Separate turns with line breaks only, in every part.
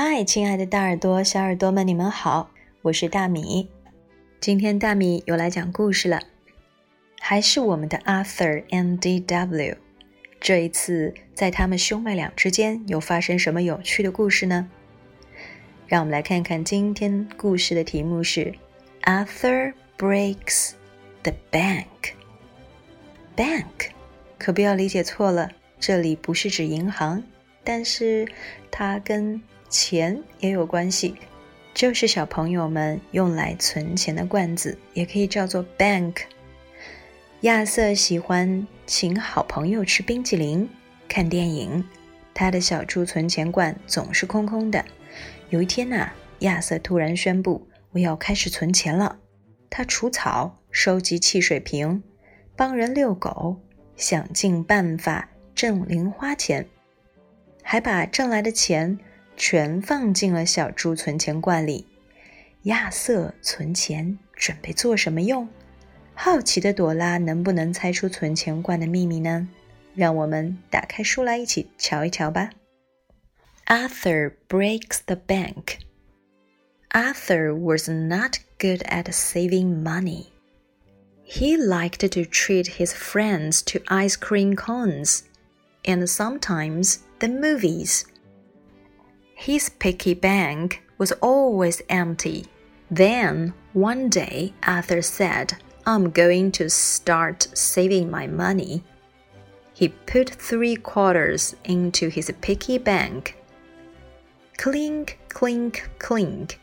嗨，亲爱的大耳朵、小耳朵们，你们好，我是大米。今天大米又来讲故事了，还是我们的 Arthur and D.W。这一次，在他们兄妹俩之间又发生什么有趣的故事呢？让我们来看看今天故事的题目是 Arthur breaks the bank。Bank，可不要理解错了，这里不是指银行，但是它跟钱也有关系，就是小朋友们用来存钱的罐子，也可以叫做 bank。亚瑟喜欢请好朋友吃冰淇淋、看电影，他的小猪存钱罐总是空空的。有一天呐，亚瑟突然宣布：“我要开始存钱了。”他除草、收集汽水瓶、帮人遛狗，想尽办法挣零花钱，还把挣来的钱全放进了小猪存钱罐里。亚瑟存钱准备做什么用？好奇的朵拉能不能猜出存钱罐的秘密呢？让我们打开书来一起瞧一瞧吧。Arthur breaks the bank. Arthur was not good at saving money. He liked to treat his friends to ice cream cones and sometimes the movies. His piggy bank was always empty. Then one day Arthur said, I'm going to start saving my money. He put three quarters into his piggy bank Clink, clink, clink.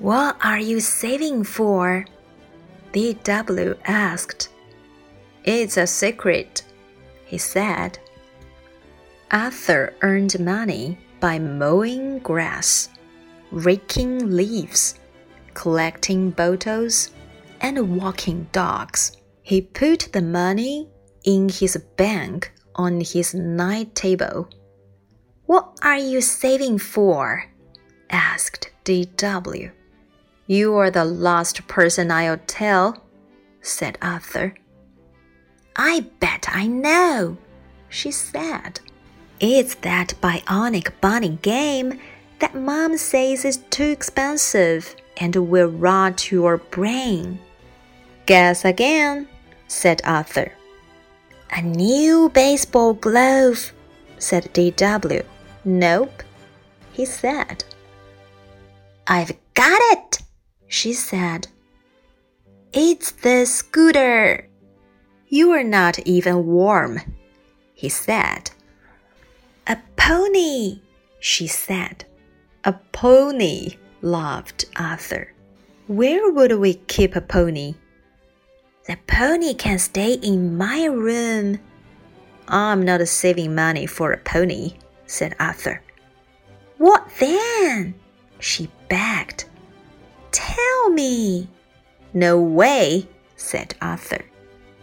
What are you saving for? D.W. asked. It's a secret, he said. Arthur earned money by mowing grass, raking leaves, collecting bottles, and walking dogs. He put the money in his bank on his night table. What are you saving for? asked D.W. You are the last person I'll tell, said Arthur. I bet I know, she said. It's that bionic bunny game that Mom says is too expensive and will rot your brain. Guess again, said Arthur. A new baseball glove, said D.W. Nope, he said. I've got it, she said. It's the scooter. You are not even warm, he said. Pony, she said. A pony, laughed Arthur. Where would we keep a pony? The pony can stay in my room. I'm not saving money for a pony, said Arthur. What then? she begged. Tell me. No way, said Arthur.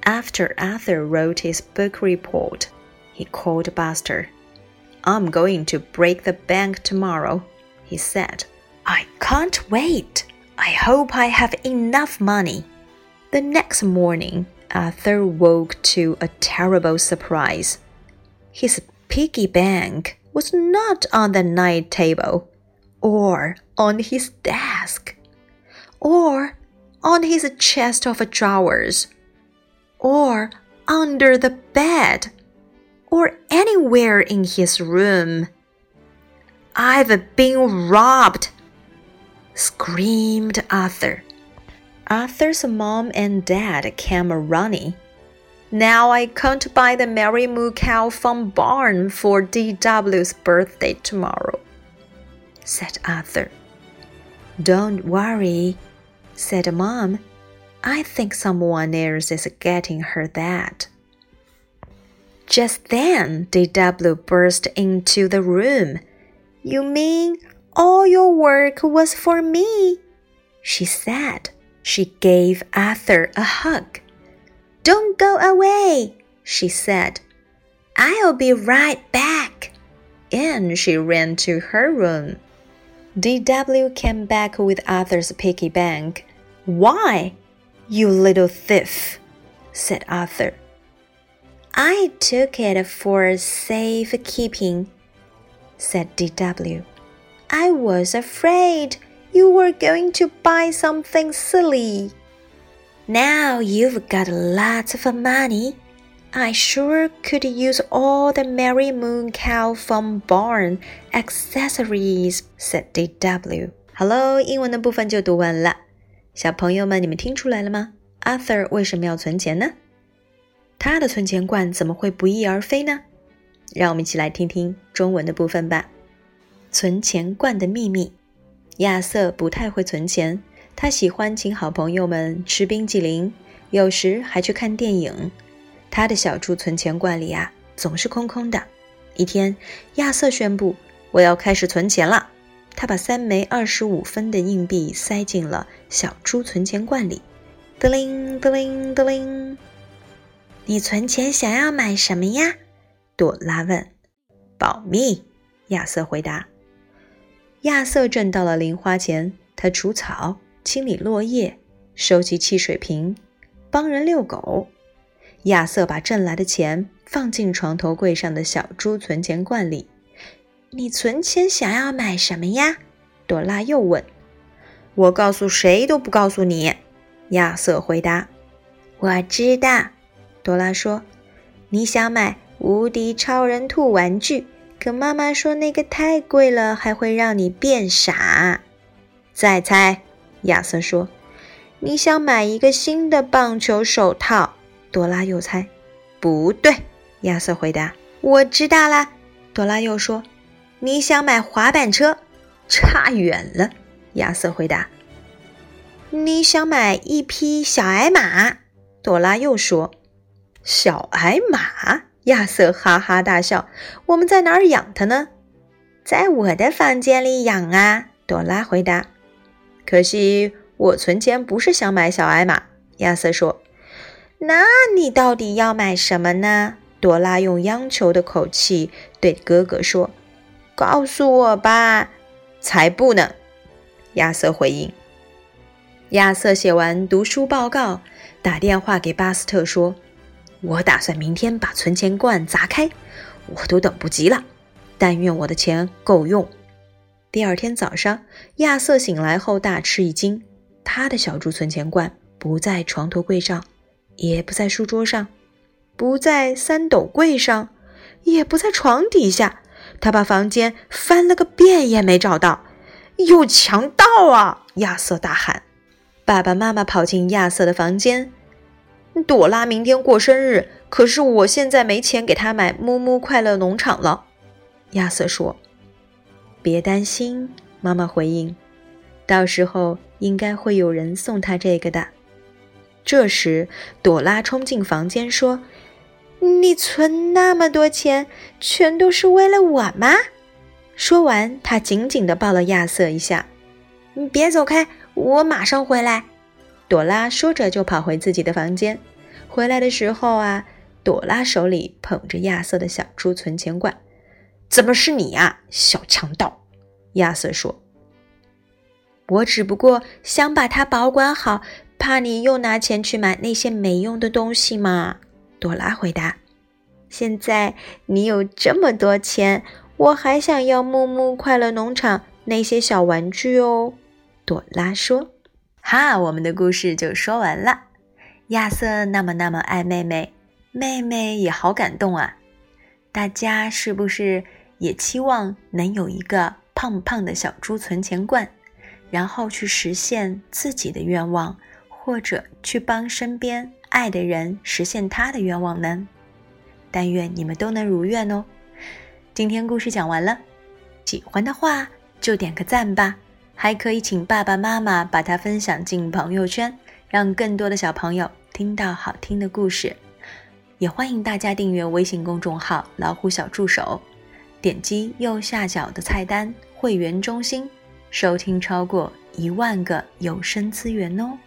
After Arthur wrote his book report, he called Buster. I'm going to break the bank tomorrow, he said. I can't wait. I hope I have enough money. The next morning, Arthur woke to a terrible surprise. His piggy bank was not on the night table, or on his desk, or on his chest of drawers, or under the bed, or anywhere in his room. I've been robbed, screamed Arthur. Arthur's mom and dad came running. Now I can't buy the Mary Moo cow from barn for D.W.'s birthday tomorrow, said Arthur. Don't worry, said Mom. I think someone else is getting her that. Just then, D.W. burst into the room. You mean all your work was for me? She said. She gave Arthur a hug. Don't go away, she said. I'll be right back. And she ran to her room. D.W. came back with Arthur's piggy bank. Why, you little thief, said Arthur. I took it for safe keeping, said D.W. I was afraid you were going to buy something silly. Now you've got lots of money. I sure could use all the Merry Moon Cow from Barn accessories, said D.W. Hello，英文的部分就读完了。小朋友们，你们听出来了吗？Arthur 为什么要存钱呢？ 他的存钱罐怎么会不翼而飞呢？让我们一起来听听中文的部分吧。存钱罐的秘密。亚瑟不太会存钱，他喜欢请好朋友们吃冰激凌，有时还去看电影。他的小猪存钱罐里啊，总是空空的。一天，亚瑟宣布：“我要开始存钱了。”他把三枚二十五分的硬币塞进了小猪存钱罐里。得铃得铃得铃！你存钱想要买什么呀？朵拉问。保密，亚瑟回答。亚瑟挣到了零花钱，他除草、清理落叶、收集汽水瓶、帮人遛狗。亚瑟把挣来的钱放进床头柜上的小猪存钱罐里。你存钱想要买什么呀？朵拉又问。我告诉谁都不告诉你，亚瑟回答。我知道，朵拉说。你想买无敌超人兔玩具。可妈妈说那个太贵了，还会让你变傻。再猜，亚瑟说：“你想买一个新的棒球手套。”朵拉又猜：“不对。”亚瑟回答：“我知道了。”朵拉又说：“你想买滑板车。”差远了，亚瑟回答：“你想买一匹小矮马。”朵拉又说：“小矮马。”亚瑟哈哈大笑：“我们在哪儿养它呢？”“在我的房间里养啊。”朵拉回答。“可惜我存钱不是想买小矮马。”亚瑟说。“那你到底要买什么呢？”朵拉用央求的口气对哥哥说。“告诉我吧。”“才不呢！”亚瑟回应。亚瑟写完读书报告，打电话给巴斯特说。我打算明天把存钱罐砸开，我都等不及了。但愿我的钱够用。第二天早上，亚瑟醒来后大吃一惊，他的小猪存钱罐不在床头柜上，也不在书桌上，不在三斗柜上，也不在床底下。他把房间翻了个遍也没找到。有强盗啊！亚瑟大喊。爸爸妈妈跑进亚瑟的房间。朵拉明天过生日，可是我现在没钱给她买木木快乐农场了。亚瑟说：“别担心。”妈妈回应：“到时候应该会有人送她这个的。”这时，朵拉冲进房间说：“你存那么多钱，全都是为了我吗？”说完，她紧紧地抱了亚瑟一下。“你别走开，我马上回来。”朵拉说着就跑回自己的房间。回来的时候啊，朵拉手里捧着亚瑟的小猪存钱罐。怎么是你呀，小强盗？亚瑟说：“我只不过想把它保管好，怕你又拿钱去买那些没用的东西嘛。”朵拉回答：“现在你有这么多钱，我还想要木木快乐农场那些小玩具哦。”朵拉说。哈，我们的故事就说完了。亚瑟那么那么爱妹妹，妹妹也好感动啊。大家是不是也期望能有一个胖胖的小猪存钱罐，然后去实现自己的愿望，或者去帮身边爱的人实现他的愿望呢？但愿你们都能如愿哦。今天故事讲完了，喜欢的话就点个赞吧。还可以请爸爸妈妈把它分享进朋友圈，让更多的小朋友听到好听的故事。也欢迎大家订阅微信公众号“老虎小助手”，点击右下角的菜单“会员中心”，收听超过一万个有声资源哦。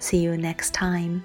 See you next time.